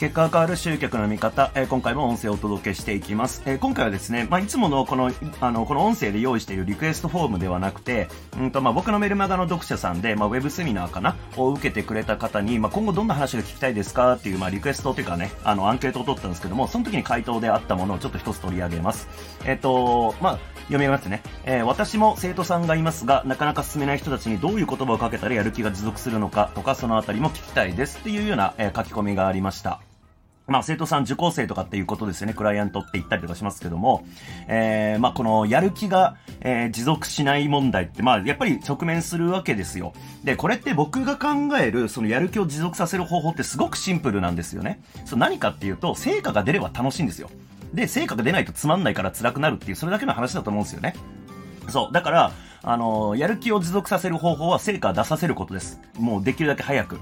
結果が変わる集客の見方、えー、今回も音声をお届けしていきます。えー、今回はですね、まあ、いつものこの、あの、この音声で用意しているリクエストフォームではなくて、うんと、まあ、僕のメルマガの読者さんで、まあ、ウェブセミナーかなを受けてくれた方に、まあ、今後どんな話が聞きたいですかっていう、まあ、リクエストというかね、あの、アンケートを取ったんですけども、その時に回答であったものをちょっと一つ取り上げます。えっ、ー、と、まあ、読みますね。えー、私も生徒さんがいますが、なかなか進めない人たちにどういう言葉をかけたらやる気が持続するのかとか、そのあたりも聞きたいですっていうような、えー、書き込みがありました。まあ、生徒さん受講生とかっていうことですよね。クライアントって言ったりとかしますけども、えー、まあ、このやる気が、えー、持続しない問題って、まあ、やっぱり直面するわけですよ。で、これって僕が考える、そのやる気を持続させる方法ってすごくシンプルなんですよね。そう何かっていうと、成果が出れば楽しいんですよ。で、成果が出ないとつまんないから辛くなるっていう、それだけの話だと思うんですよね。そう。だから、あのー、やる気を持続させる方法は成果を出させることです。もうできるだけ早く。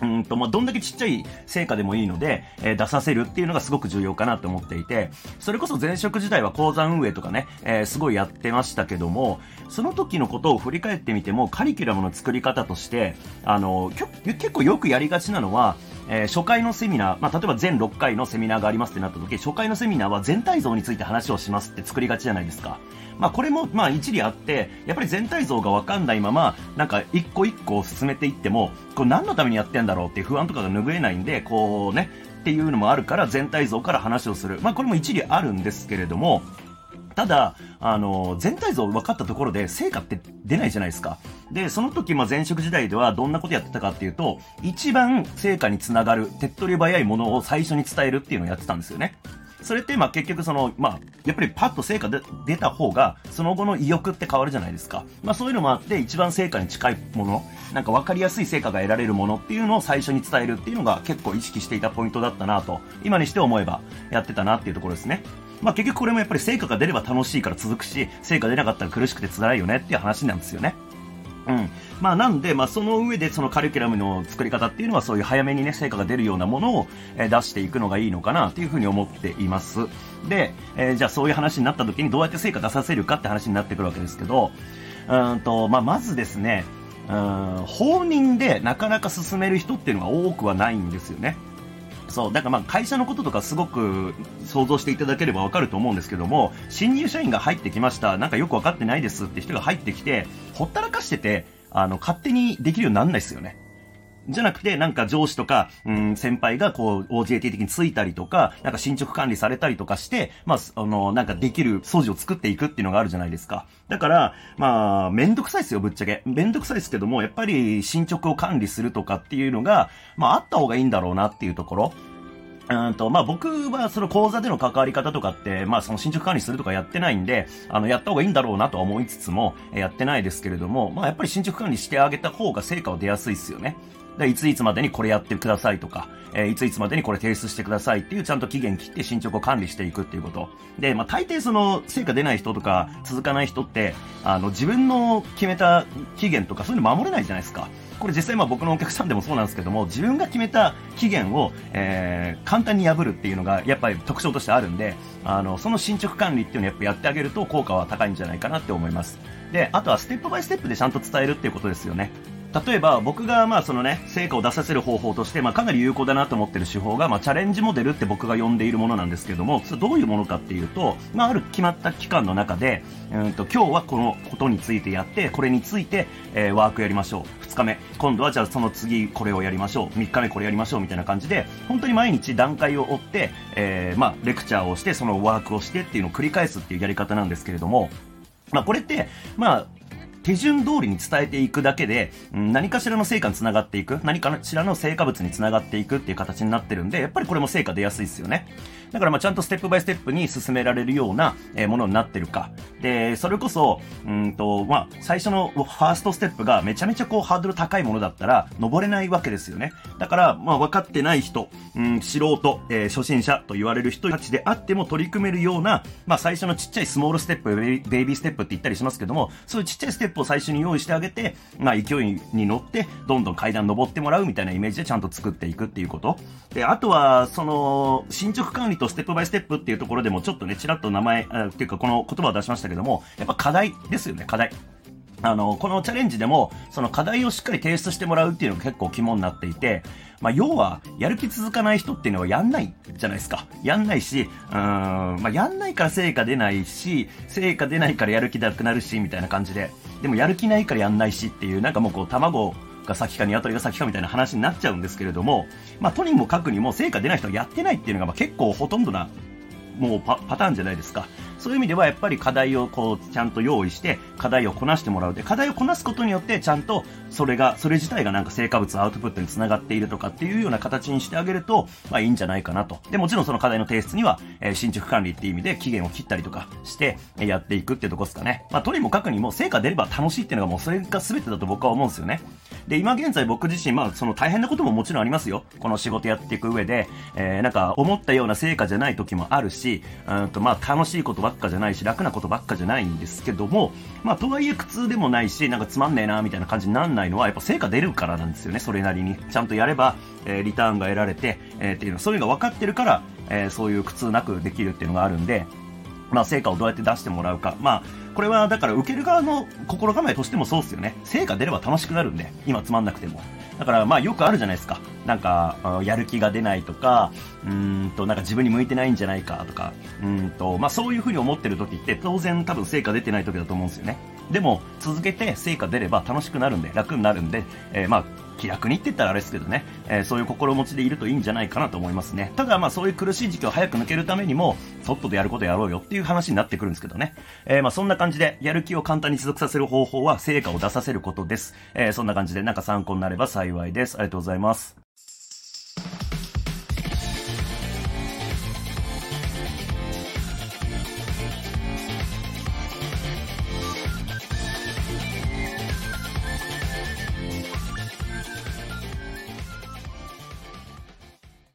うんと、まあ、どんだけちっちゃい成果でもいいので、えー、出させるっていうのがすごく重要かなと思っていて、それこそ前職時代は講座運営とかね、えー、すごいやってましたけども、その時のことを振り返ってみても、カリキュラムの作り方として、あの、結構よくやりがちなのは、えー、初回のセミナー、まあ、例えば全6回のセミナーがありますってなった時、初回のセミナーは全体像について話をしますって作りがちじゃないですか。まあ、これも、まあ、一理あって、やっぱり全体像がわかんないまま、なんか、一個一個進めていっても、これ何のためにやってんだろうっていう不安とかが拭えないんで、こうね、っていうのもあるから全体像から話をする。まあ、これも一理あるんですけれども、ただ、あの、全体像分かったところで成果って出ないじゃないですか。で、その時、まあ、前職時代ではどんなことやってたかっていうと、一番成果につながる、手っ取り早いものを最初に伝えるっていうのをやってたんですよね。それって、まあ結局その、まあ、やっぱりパッと成果で出た方が、その後の意欲って変わるじゃないですか。まあそういうのもあって、一番成果に近いもの、なんか分かりやすい成果が得られるものっていうのを最初に伝えるっていうのが結構意識していたポイントだったなと、今にして思えばやってたなっていうところですね。まあ結局これもやっぱり成果が出れば楽しいから続くし、成果出なかったら苦しくて辛いよねっていう話なんですよね。うん。まあなんで、まあその上でそのカリキュラムの作り方っていうのはそういう早めにね、成果が出るようなものを、え出していくのがいいのかなっていうふうに思っています。で、えー、じゃあそういう話になった時にどうやって成果出させるかって話になってくるわけですけど、うんと、まあまずですね、うん、放任でなかなか進める人っていうのが多くはないんですよね。そう。だからまあ会社のこととかすごく想像していただければわかると思うんですけども、新入社員が入ってきました。なんかよく分かってないですって人が入ってきて、ほったらかしてて、あの、勝手にできるようになんないですよね。じゃなくて、なんか上司とか、うん、先輩がこう、OJT 的についたりとか、なんか進捗管理されたりとかして、まあ、あの、なんかできる掃除を作っていくっていうのがあるじゃないですか。だから、まあ、めんどくさいですよ、ぶっちゃけ。めんどくさいですけども、やっぱり進捗を管理するとかっていうのが、まあ、あった方がいいんだろうなっていうところ。うんと、まあ、僕はその講座での関わり方とかって、まあ、その進捗管理するとかやってないんで、あの、やった方がいいんだろうなとは思いつつも、やってないですけれども、まあ、やっぱり進捗管理してあげた方が成果は出やすいですよね。で、いついつまでにこれやってくださいとか、えー、いついつまでにこれ提出してくださいっていうちゃんと期限切って進捗を管理していくっていうこと。で、まあ、大抵その、成果出ない人とか、続かない人って、あの、自分の決めた期限とかそういうの守れないじゃないですか。これ実際まあ僕のお客さんでもそうなんですけども、自分が決めた期限を、えー、簡単に破るっていうのがやっぱり特徴としてあるんで、あの、その進捗管理っていうのをやっぱやってあげると効果は高いんじゃないかなって思います。で、あとはステップバイステップでちゃんと伝えるっていうことですよね。例えば僕がまあそのね、成果を出させる方法として、まあかなり有効だなと思ってる手法が、まあチャレンジモデルって僕が呼んでいるものなんですけども、それどういうものかっていうと、まあある決まった期間の中で、うんと今日はこのことについてやって、これについて、えー、ワークやりましょう。2日目。今度はじゃあその次これをやりましょう。3日目これやりましょうみたいな感じで、本当に毎日段階を追って、えー、まあレクチャーをして、そのワークをしてっていうのを繰り返すっていうやり方なんですけれども、まあこれって、まあ手順通りに伝えていくだけで、何かしらの成果につながっていく、何かしらの成果物につながっていくっていう形になってるんで、やっぱりこれも成果出やすいですよね。だからまあちゃんとステップバイステップに進められるような、えものになってるか。で、それこそ、うんと、まあ、最初のファーストステップがめちゃめちゃこうハードル高いものだったら、登れないわけですよね。だから、まあ分かってない人、うん、素人、えー、初心者と言われる人たちであっても取り組めるような、まあ最初のちっちゃいスモールステップ、ベイビーステップって言ったりしますけども、そういうちっちゃいステップ歩最初に用意してあげて、まあ勢いに乗って、どんどん階段登ってもらうみたいなイメージでちゃんと作っていくっていうこと。で、あとは、その、進捗管理とステップバイステップっていうところでもちょっとね、ちらっと名前、っていうかこの言葉を出しましたけども、やっぱ課題ですよね、課題。あの、このチャレンジでも、その課題をしっかり提出してもらうっていうのが結構肝になっていて、まあ、要は、やる気続かない人っていうのはやんないじゃないですか。やんないし、うーん、まあ、やんないから成果出ないし、成果出ないからやる気なくなるし、みたいな感じで。でもやる気ないからやんないしっていう、なんかもうこう、卵が先か鶏が先かみたいな話になっちゃうんですけれども、まあ、とにもかくにも成果出ない人はやってないっていうのが、まあ、結構ほとんどな、もうパターンじゃないですか。そういう意味ではやっぱり課題をこうちゃんと用意して課題をこなしてもらう。で課題をこなすことによってちゃんとそれがそれ自体がなんか成果物アウトプットにつながっているとかっていうような形にしてあげるとまあいいんじゃないかなと。でもちろんその課題の提出には、えー、進捗管理っていう意味で期限を切ったりとかしてやっていくっていうとこですかね。まあとにもかくにも成果出れば楽しいっていうのがもうそれが全てだと僕は思うんですよね。で今現在僕自身まあその大変なことももちろんありますよ。この仕事やっていく上で、えー、なんか思ったような成果じゃない時もあるしうんとまあ楽しいことばっかじゃないし楽なことばっかじゃないんですけども、まあ、とはいえ苦痛でもないし、なんかつまんねえな、みたいな感じになんないのは、やっぱ成果出るからなんですよね、それなりに。ちゃんとやれば、えー、リターンが得られて、えー、っていうのそういうのが分かってるから、えー、そういう苦痛なくできるっていうのがあるんで、まあ、成果をどうやって出してもらうか。まあ、これはだから受ける側の心構えとしてもそうですよね。成果出れば楽しくなるんで、今つまんなくても。だからまあよくあるじゃないですか。なんか、やる気が出ないとか、うんと、なんか自分に向いてないんじゃないかとか、うんと、まあそういうふうに思ってる時って当然多分成果出てない時だと思うんですよね。でも、続けて成果出れば楽しくなるんで、楽になるんで、えー、まあ、気楽にって言ったらあれですけどね、えー、そういう心持ちでいるといいんじゃないかなと思いますね。ただまあそういう苦しい時期を早く抜けるためにも、そっとでやることやろうよっていう話になってくるんですけどね。えー、まあそんな感じで、やる気を簡単に持続させる方法は成果を出させることです。えー、そんな感じでなんか参考になれば幸いです。ありがとうございます。